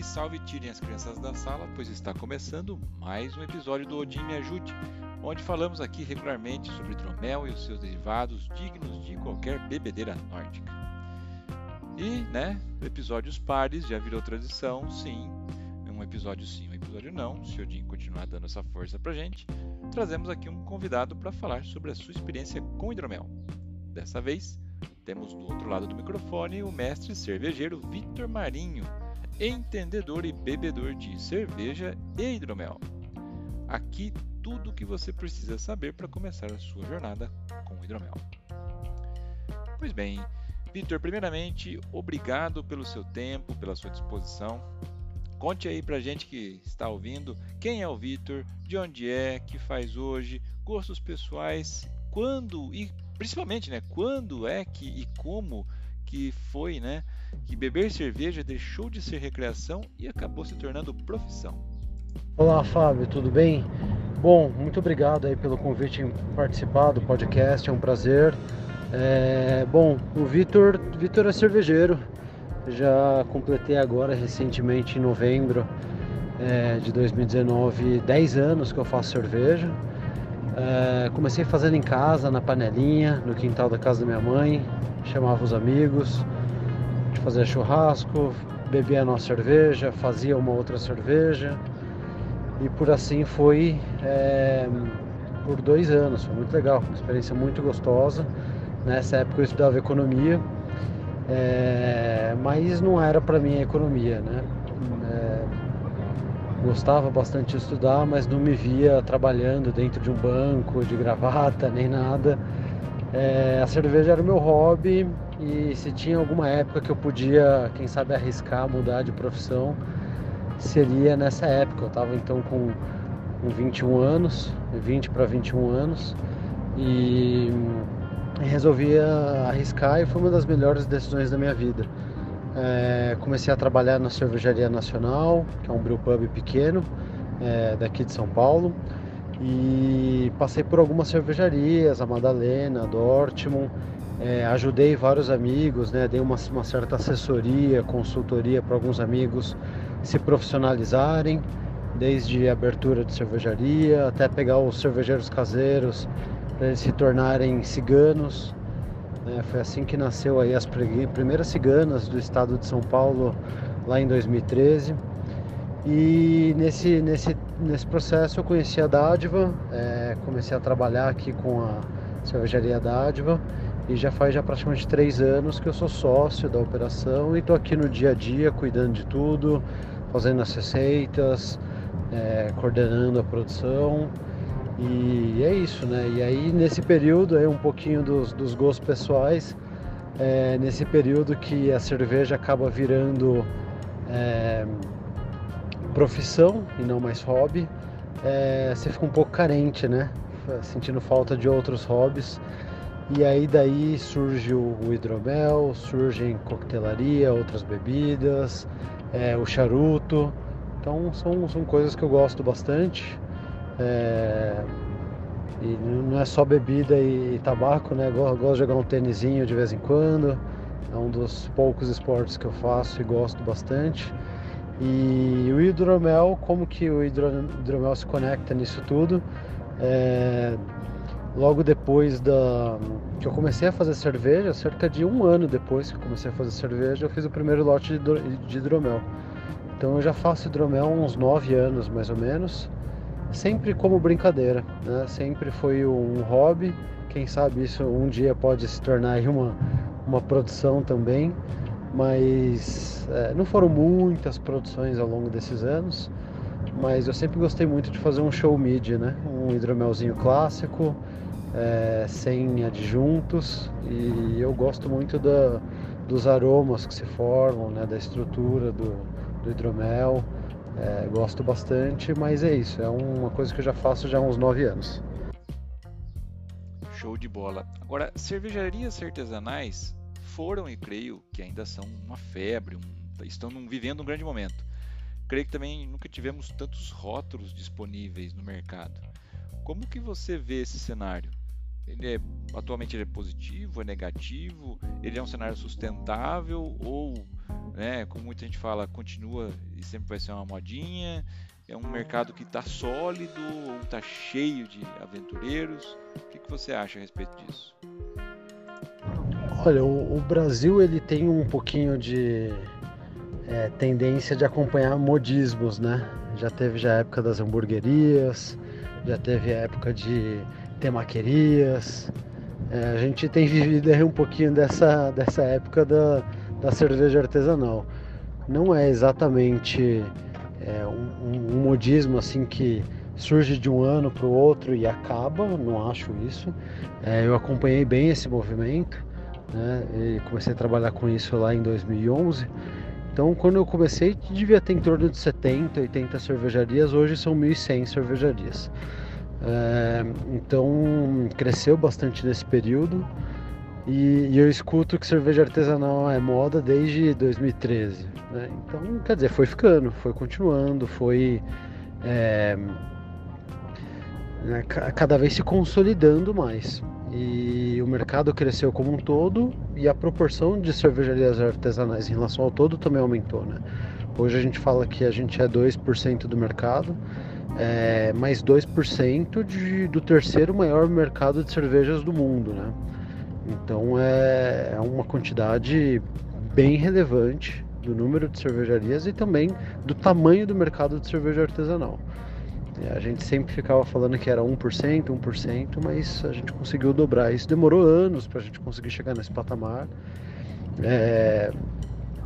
Salve, salve, tirem as crianças da sala, pois está começando mais um episódio do Odin Me Ajude, onde falamos aqui regularmente sobre hidromel e os seus derivados dignos de qualquer bebedeira nórdica. E, né, episódios pares já virou tradição, sim, um episódio sim, um episódio não, se o Odin continuar dando essa força pra gente, trazemos aqui um convidado para falar sobre a sua experiência com hidromel. Dessa vez, temos do outro lado do microfone o mestre cervejeiro Victor Marinho, entendedor e bebedor de cerveja e hidromel. Aqui tudo o que você precisa saber para começar a sua jornada com hidromel. Pois bem, Victor, primeiramente, obrigado pelo seu tempo, pela sua disposição. Conte aí pra gente que está ouvindo quem é o Victor, de onde é, que faz hoje, gostos pessoais, quando e principalmente, né, quando é que e como que foi, né, que beber cerveja deixou de ser recreação e acabou se tornando profissão. Olá, Fábio, tudo bem? Bom, muito obrigado aí pelo convite em participar do podcast, é um prazer. É, bom, o Vitor, Vitor é cervejeiro, já completei agora recentemente em novembro é, de 2019 10 anos que eu faço cerveja. É, comecei fazendo em casa, na panelinha, no quintal da casa da minha mãe, chamava os amigos, fazia churrasco, bebia a nossa cerveja, fazia uma outra cerveja e por assim foi é, por dois anos, foi muito legal, uma experiência muito gostosa. Nessa época eu estudava economia é, mas não era para mim a economia, né? É, gostava bastante de estudar, mas não me via trabalhando dentro de um banco, de gravata, nem nada. É, a cerveja era o meu hobby e se tinha alguma época que eu podia, quem sabe, arriscar mudar de profissão, seria nessa época. Eu estava então com, com 21 anos, 20 para 21 anos, e resolvi arriscar e foi uma das melhores decisões da minha vida. É, comecei a trabalhar na Cervejaria Nacional, que é um brewpub pequeno é, daqui de São Paulo, e passei por algumas cervejarias, a Madalena, a Dortmund, é, ajudei vários amigos, né, dei uma, uma certa assessoria, consultoria para alguns amigos se profissionalizarem, desde abertura de cervejaria até pegar os cervejeiros caseiros para eles se tornarem ciganos. É, foi assim que nasceu aí as primeiras ciganas do estado de São Paulo lá em 2013. E nesse, nesse, nesse processo eu conheci a Dádiva, é, comecei a trabalhar aqui com a cervejaria Dádiva e já faz já praticamente três anos que eu sou sócio da operação e estou aqui no dia a dia cuidando de tudo, fazendo as receitas, é, coordenando a produção e é isso, né? E aí nesse período aí um pouquinho dos, dos gostos pessoais, é, nesse período que a cerveja acaba virando é, profissão e não mais hobby, é, você fica um pouco carente, né? Sentindo falta de outros hobbies. E aí daí surge o, hidromel, surgem coquetelaria, outras bebidas, é, o charuto. Então são, são coisas que eu gosto bastante. É, e não é só bebida e, tabaco, né? Gosto, gosto de jogar um tênisinho de vez em quando. É um dos poucos esportes que eu faço e gosto bastante. E o hidromel, como que o hidromel se conecta nisso tudo? É, logo depois da que eu comecei a fazer cerveja, cerca de um ano depois que eu comecei a fazer cerveja, eu fiz o primeiro lote de hidromel. Então eu já faço hidromel há uns nove anos mais ou menos sempre como brincadeira, né? Sempre foi um hobby. Quem sabe isso um dia pode se tornar uma, uma produção também, mas é, não foram muitas produções ao longo desses anos. Mas eu sempre gostei muito de fazer um show mid, né? Um hidromelzinho clássico, é, sem adjuntos, e eu gosto muito da, dos aromas que se formam, né? Da estrutura do, do hidromel. É, gosto bastante, mas é isso, é uma coisa que eu já faço já há uns 9 anos. Show de bola. Agora, cervejarias artesanais foram e creio que ainda são uma febre, um, estão vivendo um grande momento. Creio que também nunca tivemos tantos rótulos disponíveis no mercado. Como que você vê esse cenário? Ele é, atualmente ele é positivo, é negativo? Ele é um cenário sustentável ou né? Como muita gente fala, continua e sempre vai ser uma modinha. É um mercado que está sólido ou está cheio de aventureiros? O que, que você acha a respeito disso? Olha, o, o Brasil ele tem um pouquinho de é, tendência de acompanhar modismos, né? Já teve já a época das hamburguerias, já teve a época de temaquerias. É, a gente tem vivido aí um pouquinho dessa, dessa época da, da cerveja artesanal. Não é exatamente é, um, um, modismo assim que surge de um ano para o outro e acaba, não acho isso. É, eu acompanhei bem esse movimento né? E comecei a trabalhar com isso lá em 2011. Então, quando eu comecei, devia ter em torno de 70, 80 cervejarias. Hoje são 1.100 cervejarias. É, então, cresceu bastante nesse período. E, e, eu escuto que cerveja artesanal é moda desde 2013. Né? Então, quer dizer, foi ficando, foi continuando, foi é, né, cada vez se consolidando mais e o mercado cresceu como um todo e a proporção de cervejarias artesanais em relação ao todo também aumentou, né? Hoje a gente fala que a gente é 2% do mercado, é, mais 2% de, do terceiro maior mercado de cervejas do mundo, né? Então é, é uma quantidade bem relevante do número de cervejarias e também do tamanho do mercado de cerveja artesanal. É, a gente sempre ficava falando que era 1%, 1%, mas a gente conseguiu dobrar isso. Demorou anos para a gente conseguir chegar nesse patamar. É,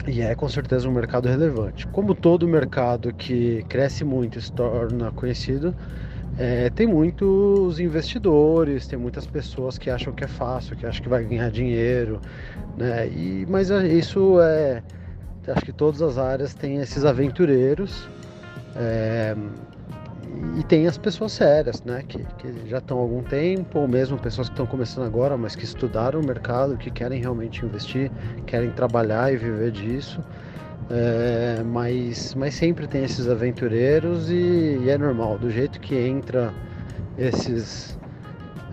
e é com certeza um mercado relevante. Como todo mercado que cresce muito e se torna conhecido, é, tem muitos investidores, tem muitas pessoas que acham que é fácil, que acham que vai ganhar dinheiro, né? E, mas é, isso é. Acho que todas as áreas têm esses aventureiros. É, e tem as pessoas sérias, né, que, que já estão há algum tempo, ou mesmo pessoas que estão começando agora, mas que estudaram o mercado, que querem realmente investir, querem trabalhar e viver disso. É, mas, mas sempre tem esses aventureiros e, e é normal, do jeito que entra esses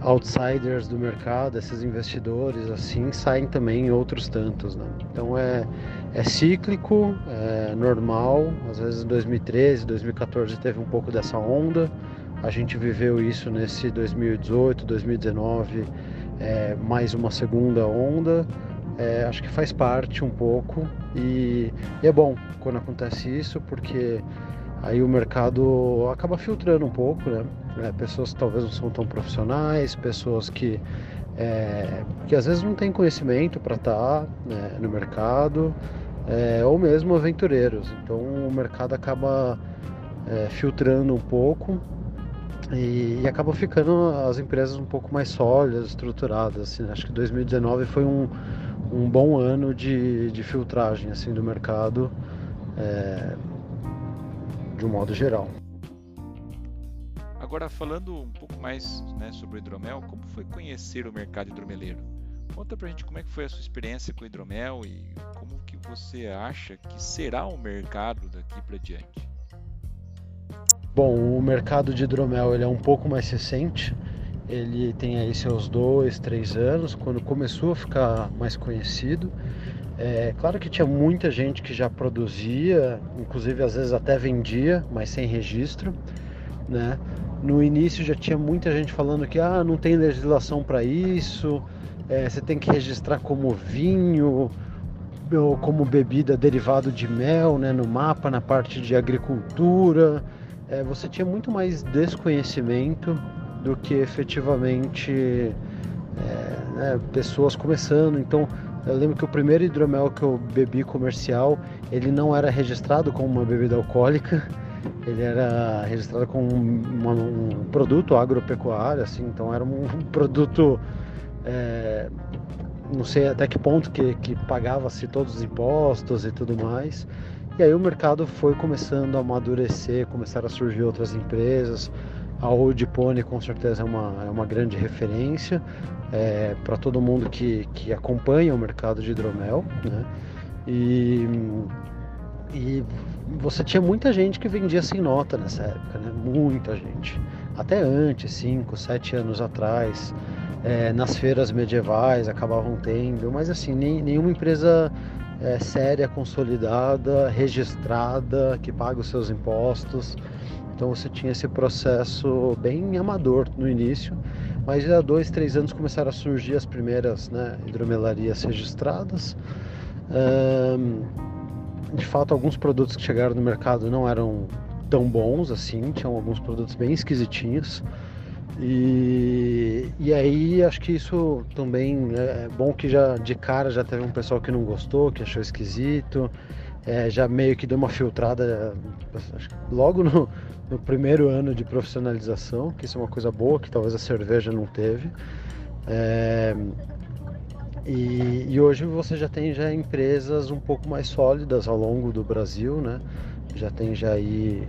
outsiders do mercado, esses investidores, assim, saem também outros tantos, né? Então é, é cíclico, é normal. Às vezes em 2013, 2014 teve um pouco dessa onda. A gente viveu isso nesse 2018, 2019, é, mais uma segunda onda. É, acho que faz parte um pouco e, e é bom quando acontece isso porque aí o mercado acaba filtrando um pouco, né? É, pessoas que talvez não são tão profissionais, pessoas que, é, que às vezes não têm conhecimento para estar tá, né, no mercado, é, ou mesmo aventureiros. Então o mercado acaba é, filtrando um pouco e, e, acaba ficando as empresas um pouco mais sólidas, estruturadas. Assim, acho que 2019 foi um, um bom ano de, de filtragem assim, do mercado. É, de um modo geral. Agora falando um pouco mais né, sobre o hidromel, como foi conhecer o mercado hidromeleiro? Conta pra gente como é que foi a sua experiência com o hidromel e como que você acha que será o mercado daqui para diante. Bom, o mercado de hidromel ele é um pouco mais recente. Ele tem aí seus dois, três anos, quando começou a ficar mais conhecido. É claro que tinha muita gente que já produzia, inclusive às vezes até vendia, mas sem registro, né? No início já tinha muita gente falando que ah, não tem legislação para isso, é, você tem que registrar como vinho ou como bebida derivado de mel, né? No mapa, na parte de agricultura, é, você tinha muito mais desconhecimento do que efetivamente é, né, pessoas começando. Então eu lembro que o primeiro hidromel que eu bebi comercial, ele não era registrado como uma bebida alcoólica, ele era registrado como um, produto agropecuário, assim, então era um, produto, é, não sei até que ponto que, que pagava-se todos os impostos e tudo mais. E aí o mercado foi começando a amadurecer, começaram a surgir outras empresas, a Old Pony com certeza é uma, é uma grande referência é, para todo mundo que, que acompanha o mercado de hidromel. Né? E, e você tinha muita gente que vendia sem nota nessa época, né? muita gente. Até antes, 5, 7 anos atrás, é, nas feiras medievais acabavam tendo, mas assim, nem, nenhuma empresa é, séria, consolidada, registrada, que paga os seus impostos. Então você tinha esse processo bem amador no início, mas há dois, três anos começaram a surgir as primeiras né, hidromelarias registradas. Um, de fato, alguns produtos que chegaram no mercado não eram tão bons assim, tinham alguns produtos bem esquisitinhos. E, e aí acho que isso também é bom que já de cara já teve um pessoal que não gostou, que achou esquisito, é, já meio que deu uma filtrada logo no, no, primeiro ano de profissionalização, que isso é uma coisa boa que talvez a cerveja não teve. É, e, e, hoje você já tem já empresas um pouco mais sólidas ao longo do Brasil, né? Já tem já aí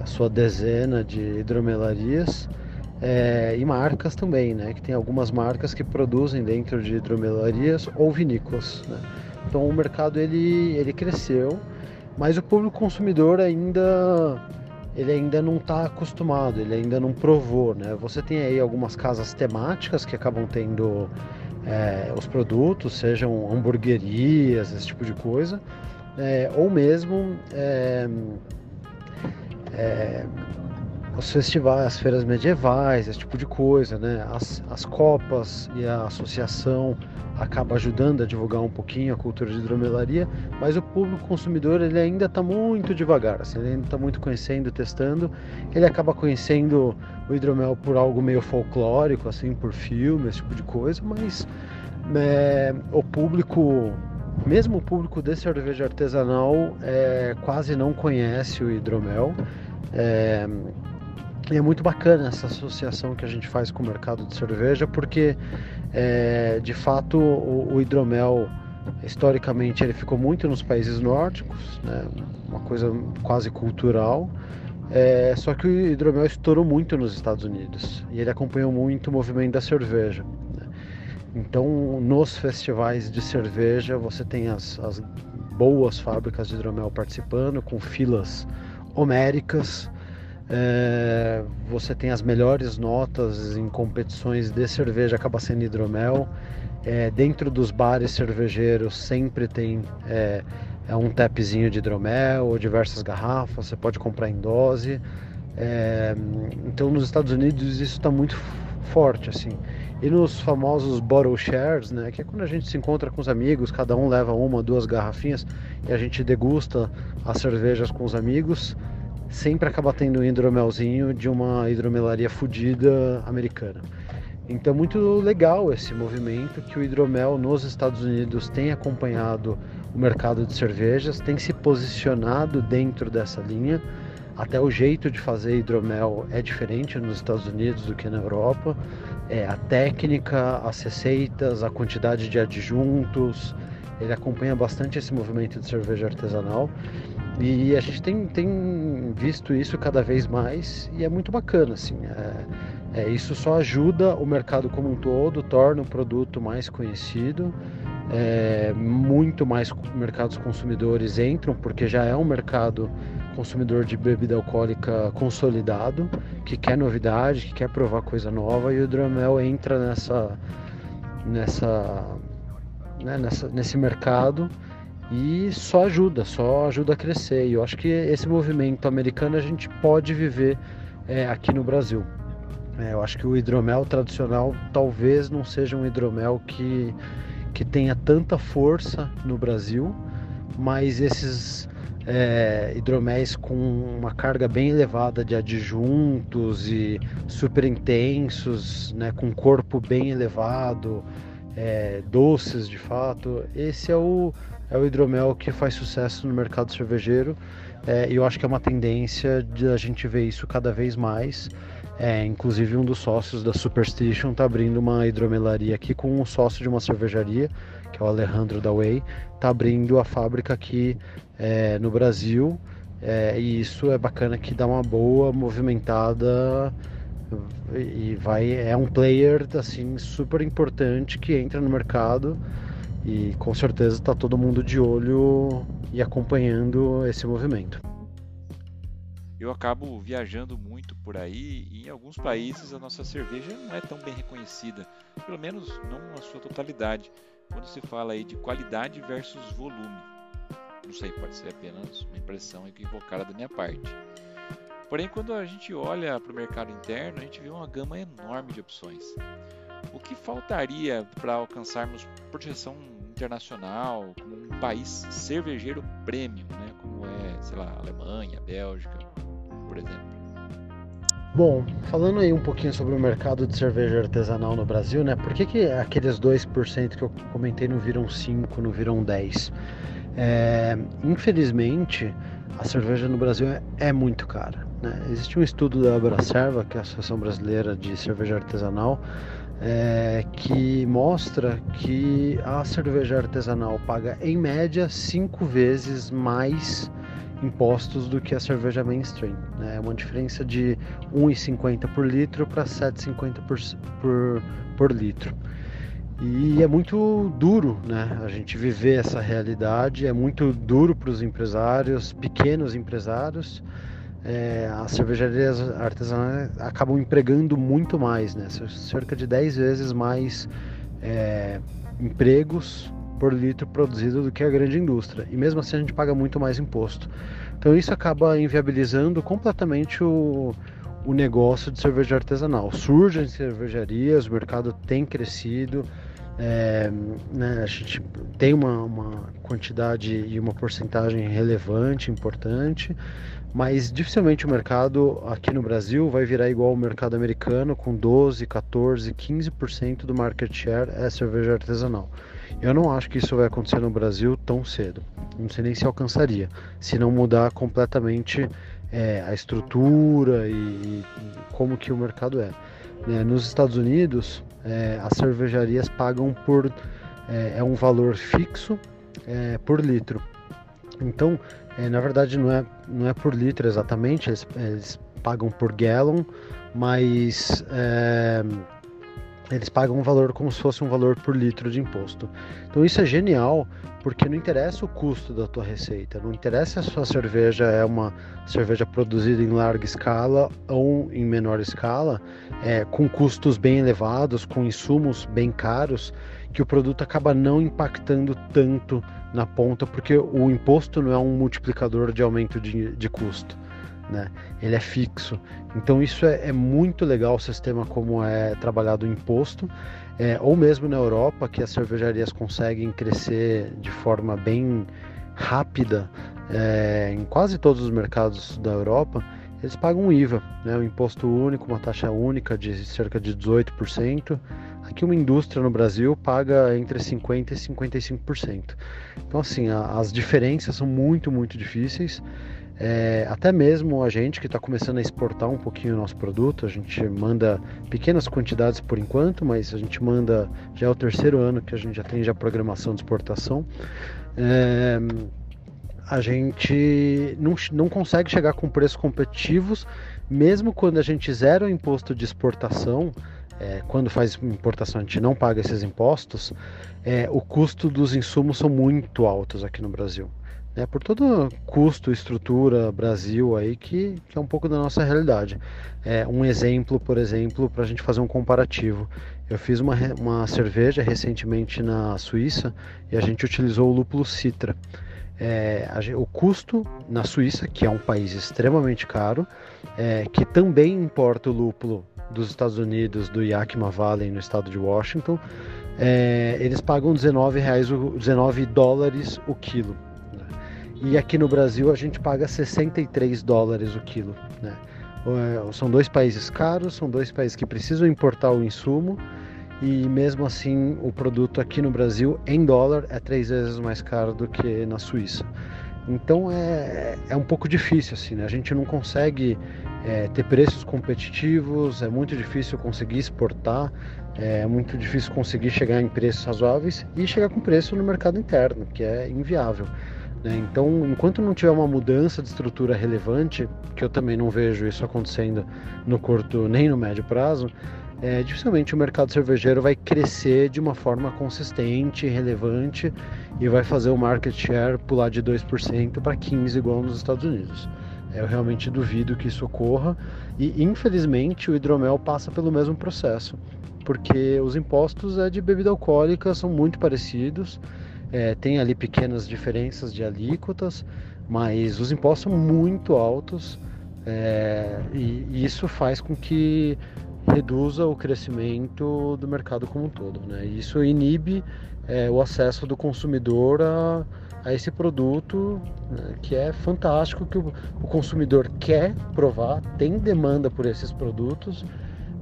a sua dezena de hidromelarias é, e marcas também, né? Que tem algumas marcas que produzem dentro de hidromelarias ou vinícolas. Né? Então o mercado ele, ele cresceu, mas o público consumidor ainda ele ainda não está acostumado, ele ainda não provou, né? Você tem aí algumas casas temáticas que acabam tendo é, os produtos, sejam hamburguerias, esse tipo de coisa, é, ou mesmo é, é os festivais, as feiras medievais, esse tipo de coisa, né? As, as copas e a associação acaba ajudando a divulgar um pouquinho a cultura de hidromelaria, mas o público consumidor ele ainda está muito devagar, assim, ele ainda está muito conhecendo, testando, ele acaba conhecendo o hidromel por algo meio folclórico, assim, por filme, esse tipo de coisa, mas é, o público mesmo o público de cerveja artesanal é, quase não conhece o hidromel. É, e é muito bacana essa associação que a gente faz com o mercado de cerveja, porque é, de fato o, o, hidromel historicamente ele ficou muito nos países nórdicos, né? uma coisa quase cultural. É, só que o hidromel estourou muito nos Estados Unidos e ele acompanhou muito o movimento da cerveja. Né? Então, nos festivais de cerveja, você tem as, as boas fábricas de hidromel participando, com filas homéricas é, você tem as melhores notas em competições de cerveja, acaba sendo hidromel. É, dentro dos bares cervejeiros sempre tem é, é, um tapzinho de hidromel ou diversas garrafas, você pode comprar em dose. É, então nos Estados Unidos isso está muito forte assim. E nos famosos bottle shares, né, que é quando a gente se encontra com os amigos, cada um leva uma, duas garrafinhas e a gente degusta as cervejas com os amigos sempre acaba tendo um hidromelzinho de uma hidromelaria fodida americana. Então, muito legal esse movimento que o hidromel nos Estados Unidos tem acompanhado o mercado de cervejas, tem se posicionado dentro dessa linha. Até o jeito de fazer hidromel é diferente nos Estados Unidos do que na Europa. É, a técnica, as receitas, a quantidade de adjuntos, ele acompanha bastante esse movimento de cerveja artesanal. E a gente tem, tem visto isso cada vez mais e é muito bacana, assim. É, é, isso só ajuda o mercado como um todo, torna o produto mais conhecido, é, muito mais mercados consumidores entram, porque já é um mercado consumidor de bebida alcoólica consolidado, que quer novidade, que quer provar coisa nova, e o hidromel entra nessa, nessa, né, nessa, nesse mercado e só ajuda, só ajuda a crescer. E eu acho que esse movimento americano a gente pode viver é, aqui no Brasil. É, eu acho que o hidromel tradicional talvez não seja um hidromel que, que tenha tanta força no Brasil, mas esses é, hidroméis com uma carga bem elevada de adjuntos e super intensos, né, com corpo bem elevado, é, doces de fato, esse é o é o hidromel que faz sucesso no mercado cervejeiro é, e eu acho que é uma tendência de a gente ver isso cada vez mais. É, inclusive um dos sócios da Superstition está abrindo uma hidromelaria aqui com um sócio de uma cervejaria, que é o Alejandro da Way, está abrindo a fábrica aqui é, no Brasil. É, e isso é bacana que dá uma boa movimentada e vai é um player assim super importante que entra no mercado e com certeza está todo mundo de olho e acompanhando esse movimento. Eu acabo viajando muito por aí e em alguns países a nossa cerveja não é tão bem reconhecida, pelo menos não na sua totalidade. quando se fala aí de qualidade versus volume. Não sei, pode ser apenas uma impressão equivocada da minha parte. Porém, quando a gente olha para o mercado interno, a gente vê uma gama enorme de opções. O que faltaria para alcançarmos projeção internacional como um país cervejeiro premium, né? como é, sei lá, Alemanha, Bélgica, por exemplo? Bom, falando aí um pouquinho sobre o mercado de cerveja artesanal no Brasil, né? Por que, que aqueles 2% que eu comentei não viram 5, não viram 10? É, infelizmente, a cerveja no Brasil é, é muito cara. Né? Existe um estudo da Abracerva, que é a Associação Brasileira de Cerveja Artesanal, é, que mostra que a cerveja artesanal paga em média cinco vezes mais impostos do que a cerveja mainstream. Né? É uma diferença de 1,50 por litro para 7,50 por, por, por litro. E é muito duro né, a gente viver essa realidade, é muito duro para os empresários, pequenos empresários. É, as cervejarias artesanais acabam empregando muito mais, né, cerca de 10 vezes mais é, empregos por litro produzido do que a grande indústria. E mesmo assim a gente paga muito mais imposto. Então isso acaba inviabilizando completamente o, o negócio de cerveja artesanal. Surgem cervejarias, o mercado tem crescido, é, né, a gente tem uma, uma quantidade e uma porcentagem relevante, importante, mas dificilmente o mercado aqui no Brasil vai virar igual ao mercado americano, com 12, 14, 15% do market share é cerveja artesanal. Eu não acho que isso vai acontecer no Brasil tão cedo. Não sei nem se alcançaria, se não mudar completamente é, a estrutura e, e, como que o mercado é. Né? Nos Estados Unidos, é, as cervejarias pagam por é, é um valor fixo é, por litro. Então, é, na verdade, não é, não é por litro exatamente, eles, eles pagam por gallon, mas é, eles pagam um valor como se fosse um valor por litro de imposto. Então isso é genial, porque não interessa o custo da tua receita, não interessa se a sua cerveja é uma cerveja produzida em larga escala ou em menor escala, é, com custos bem elevados, com insumos bem caros, que o produto acaba não impactando tanto na ponta, porque o imposto não é um multiplicador de aumento de, de custo né? Ele é fixo. Então isso é, é muito legal o sistema como é trabalhado o imposto. É, ou mesmo na Europa, que as cervejarias conseguem crescer de forma bem rápida é, em quase todos os mercados da Europa, eles pagam IVA, né, um imposto único, uma taxa única de cerca de 18%. Aqui uma indústria no Brasil paga entre 50% e 55%. Então assim, a, as diferenças são muito, muito difíceis. É, até mesmo a gente que está começando a exportar um pouquinho o nosso produto, a gente manda pequenas quantidades por enquanto, mas a gente manda, já é o terceiro ano que a gente tem já programação de exportação. É, a gente não, não consegue chegar com preços competitivos, mesmo quando a gente zera o imposto de exportação, é, quando faz importação a gente não paga esses impostos, é, o custo dos insumos são muito altos aqui no Brasil né, por todo custo, estrutura, Brasil aí, que, que é um pouco da nossa realidade. É, um exemplo, por exemplo, para a gente fazer um comparativo. Eu fiz uma, uma cerveja recentemente na Suíça e a gente utilizou o lúpulo Citra. É, a, o custo na Suíça, que é um país extremamente caro, é, que também importa o lúpulo dos Estados Unidos, do Yakima Valley, no estado de Washington, é, eles pagam 19, reais, 19 dólares o quilo. E aqui no Brasil a gente paga 63 dólares o quilo. Né? É, são dois países caros, são dois países que precisam importar o insumo e mesmo assim o produto aqui no Brasil em dólar é três vezes mais caro do que na Suíça. Então é, é um pouco difícil assim, né? A gente não consegue é, ter preços competitivos, é muito difícil conseguir exportar, é muito difícil conseguir chegar em preços razoáveis e chegar com preço no mercado interno, que é inviável. Né? Então, enquanto não tiver uma mudança de estrutura relevante, que eu também não vejo isso acontecendo no curto nem no médio prazo, é, dificilmente o mercado cervejeiro vai crescer de uma forma consistente, relevante e vai fazer o market share pular de 2% para 15% igual nos Estados Unidos. Eu realmente duvido que isso ocorra e infelizmente o hidromel passa pelo mesmo processo porque os impostos é de bebida alcoólica são muito parecidos, é, tem ali pequenas diferenças de alíquotas, mas os impostos são muito altos é, e, isso faz com que reduza o crescimento do mercado como um todo. Né? Isso inibe é, o acesso do consumidor a, a esse produto né, que é fantástico, que o, o consumidor quer provar, tem demanda por esses produtos,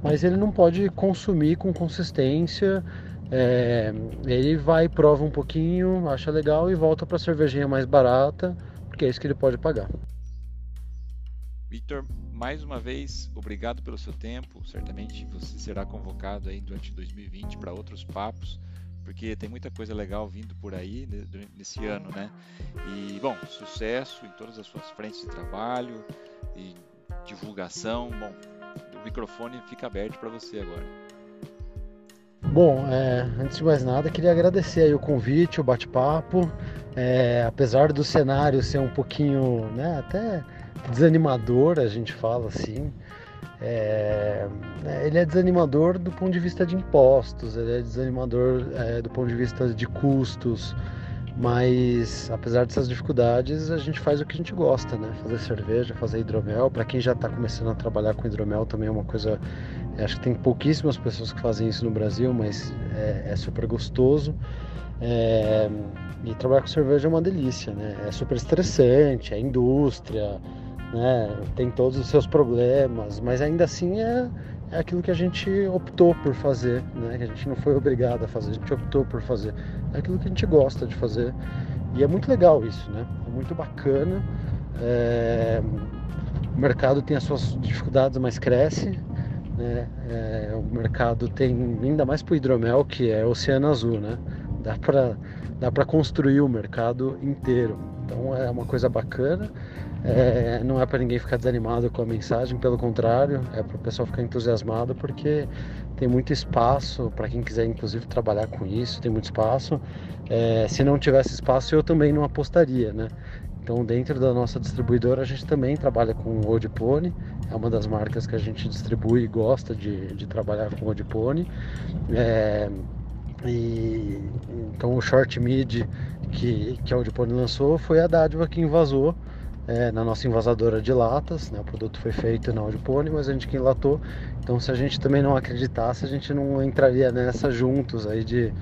mas ele não pode consumir com consistência. É, ele vai, prova um pouquinho, acha legal e volta para a cervejinha mais barata, porque é isso que ele pode pagar. Victor, mais uma vez, obrigado pelo seu tempo. Certamente você será convocado aí durante 2020 para outros papos, porque tem muita coisa legal vindo por aí nesse ano, né? E, bom, sucesso em todas as suas frentes de trabalho e divulgação. Bom, o microfone fica aberto para você agora. Bom, é, antes de mais nada, queria agradecer o convite, o bate-papo. É, apesar do cenário ser um pouquinho, né, até desanimador, a gente fala assim. É, né, ele é desanimador do ponto de vista de impostos, ele é desanimador é, do ponto de vista de custos, mas apesar dessas dificuldades, a gente faz o que a gente gosta, né? Fazer cerveja, fazer hidromel. Para quem já está começando a trabalhar com hidromel, também é uma coisa. Acho que tem pouquíssimas pessoas que fazem isso no Brasil, mas é, é super gostoso. É, e trabalhar com cerveja é uma delícia, né? É super estressante, é indústria, né? Tem todos os seus problemas, mas ainda assim é, é aquilo que a gente optou por fazer, né? Que a gente não foi obrigado a fazer, a gente optou por fazer. É aquilo que a gente gosta de fazer. E é muito legal isso, né? É muito bacana. É... O mercado tem as suas dificuldades, mas cresce. Né? É... O mercado tem, ainda mais para o hidromel, que é oceano azul, né? Dá para dá para construir o mercado inteiro. Então é uma coisa bacana. É, não é para ninguém ficar desanimado com a mensagem, pelo contrário, é para o pessoal ficar entusiasmado porque tem muito espaço para quem quiser, inclusive, trabalhar com isso. Tem muito espaço. É, se não tivesse espaço, eu também não apostaria, né? Então, dentro da nossa distribuidora, a gente também trabalha com o Old Pony, é uma das marcas que a gente distribui e gosta de, de trabalhar com o Old Pony. É, e, então, o Short Mid que, que a Old Pony lançou foi a dádiva que invasou é, na nossa invasadora de latas. Né? O produto foi feito na Audipone, mas a gente que enlatou. Então, se a gente também não acreditasse, a gente não entraria nessa juntos aí de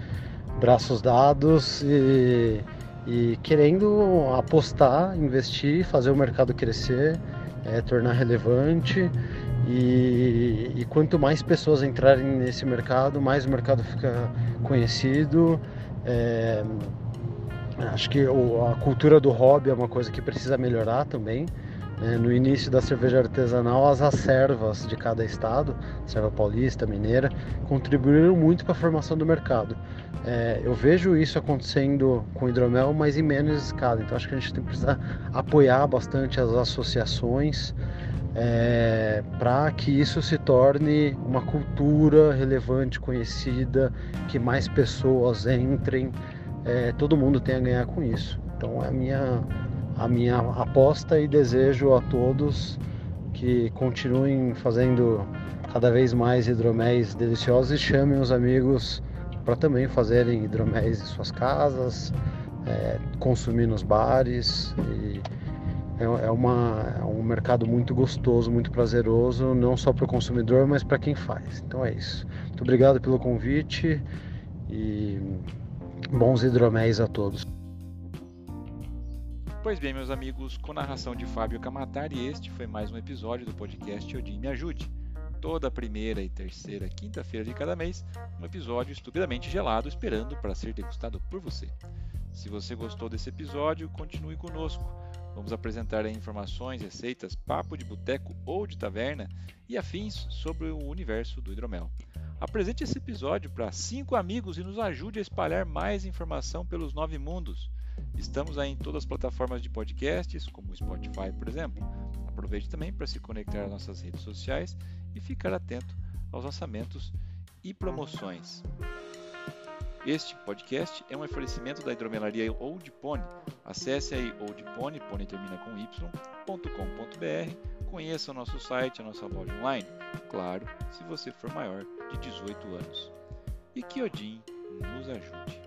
braços dados e, e querendo apostar, investir, fazer o mercado crescer, é, tornar relevante. E, e, quanto mais pessoas entrarem nesse mercado, mais o mercado fica conhecido. É, Acho que a cultura do hobby é uma coisa que precisa melhorar também. Né? No início da cerveja artesanal, as acervas de cada estado, serva paulista, mineira, contribuíram muito para a formação do mercado. É, eu vejo isso acontecendo com hidromel, mas em menos escala. Então acho que a gente tem que precisar apoiar bastante as associações é, para que isso se torne uma cultura relevante, conhecida, que mais pessoas entrem é, todo mundo tem a ganhar com isso. Então é a minha, a minha aposta e desejo a todos que continuem fazendo cada vez mais hidroméis deliciosos e chamem os amigos para também fazerem hidroméis em suas casas, é, consumir nos bares. É, é, uma, é um mercado muito gostoso, muito prazeroso, não só para o consumidor, mas para quem faz. Então é isso. Muito obrigado pelo convite e Bons hidroméis a todos. Pois bem, meus amigos, com narração de Fábio Camatari, este foi mais um episódio do podcast Odin Me Ajude. Toda primeira e terceira quinta-feira de cada mês, um episódio estupidamente gelado esperando para ser degustado por você. Se você gostou desse episódio, continue conosco. Vamos apresentar informações, receitas, papo de boteco ou de taverna e afins sobre o universo do hidromel. Apresente esse episódio para cinco amigos e nos ajude a espalhar mais informação pelos nove mundos. Estamos aí em todas as plataformas de podcasts, como o Spotify, por exemplo. Aproveite também para se conectar às nossas redes sociais e ficar atento aos lançamentos e promoções. Este podcast é um oferecimento da hidromelaria Old Pony. Acesse aí oldpony, pony termina com y.com.br, conheça o nosso site, a nossa loja online. Claro, se você for maior de 18 anos. E que Odin nos ajude.